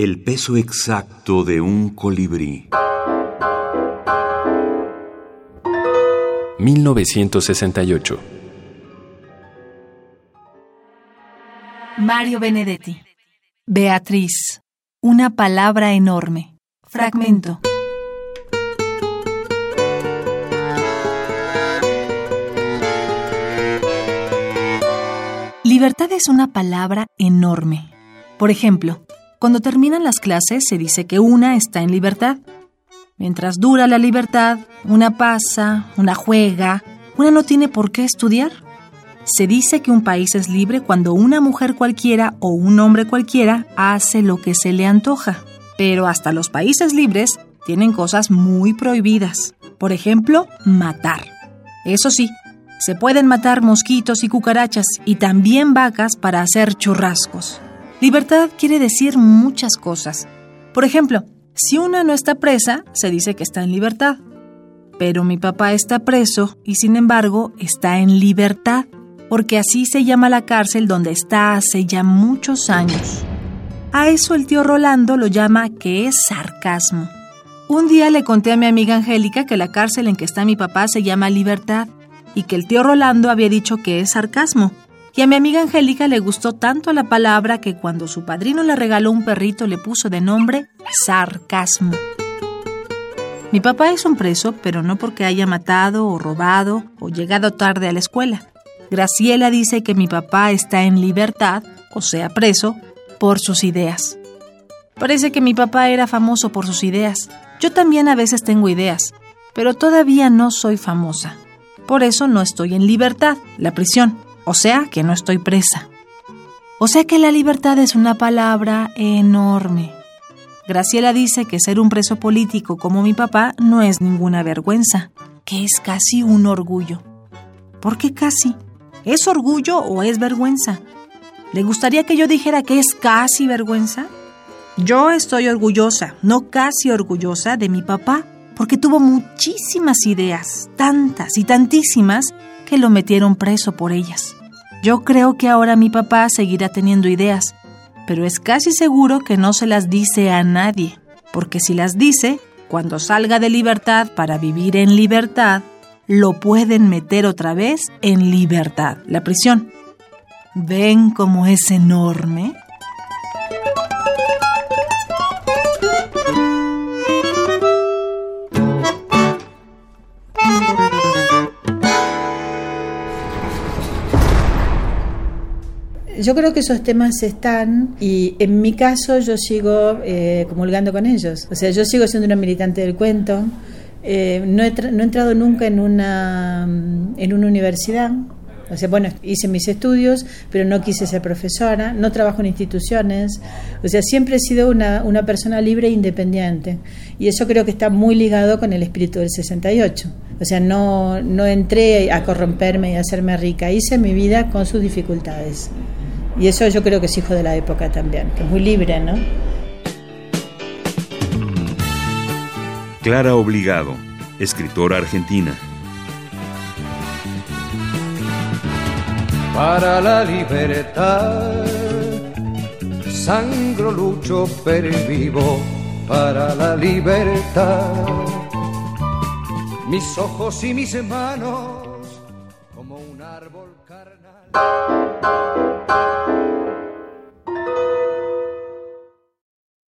El peso exacto de un colibrí. 1968. Mario Benedetti. Beatriz. Una palabra enorme. Fragmento. Libertad es una palabra enorme. Por ejemplo, cuando terminan las clases se dice que una está en libertad. Mientras dura la libertad, una pasa, una juega, una no tiene por qué estudiar. Se dice que un país es libre cuando una mujer cualquiera o un hombre cualquiera hace lo que se le antoja. Pero hasta los países libres tienen cosas muy prohibidas. Por ejemplo, matar. Eso sí, se pueden matar mosquitos y cucarachas y también vacas para hacer churrascos. Libertad quiere decir muchas cosas. Por ejemplo, si una no está presa, se dice que está en libertad. Pero mi papá está preso y sin embargo está en libertad, porque así se llama la cárcel donde está hace ya muchos años. A eso el tío Rolando lo llama que es sarcasmo. Un día le conté a mi amiga Angélica que la cárcel en que está mi papá se llama Libertad y que el tío Rolando había dicho que es sarcasmo. Y a mi amiga Angélica le gustó tanto la palabra que cuando su padrino le regaló un perrito le puso de nombre sarcasmo. Mi papá es un preso, pero no porque haya matado o robado o llegado tarde a la escuela. Graciela dice que mi papá está en libertad, o sea, preso, por sus ideas. Parece que mi papá era famoso por sus ideas. Yo también a veces tengo ideas, pero todavía no soy famosa. Por eso no estoy en libertad, la prisión o sea que no estoy presa. O sea que la libertad es una palabra enorme. Graciela dice que ser un preso político como mi papá no es ninguna vergüenza, que es casi un orgullo. ¿Por qué casi? ¿Es orgullo o es vergüenza? ¿Le gustaría que yo dijera que es casi vergüenza? Yo estoy orgullosa, no casi orgullosa, de mi papá, porque tuvo muchísimas ideas, tantas y tantísimas, que lo metieron preso por ellas. Yo creo que ahora mi papá seguirá teniendo ideas, pero es casi seguro que no se las dice a nadie, porque si las dice, cuando salga de libertad para vivir en libertad, lo pueden meter otra vez en libertad, la prisión. ¿Ven cómo es enorme? Yo creo que esos temas están y en mi caso yo sigo eh, comulgando con ellos. O sea, yo sigo siendo una militante del cuento. Eh, no, he no, entrado nunca en una, en una universidad. O sea, bueno, hice mis estudios, pero no quise ser profesora, no trabajo en instituciones. O sea, siempre he sido una, una persona libre e independiente. Y eso creo que está muy ligado con el espíritu del 68. O sea, no, no entré a corromperme y a hacerme rica. Hice mi vida con sus dificultades. Y eso yo creo que es hijo de la época también, que es muy libre, ¿no? Clara Obligado, escritora argentina. Para la libertad, sangro, lucho, vivo para la libertad. Mis ojos y mis manos un árbol carnal.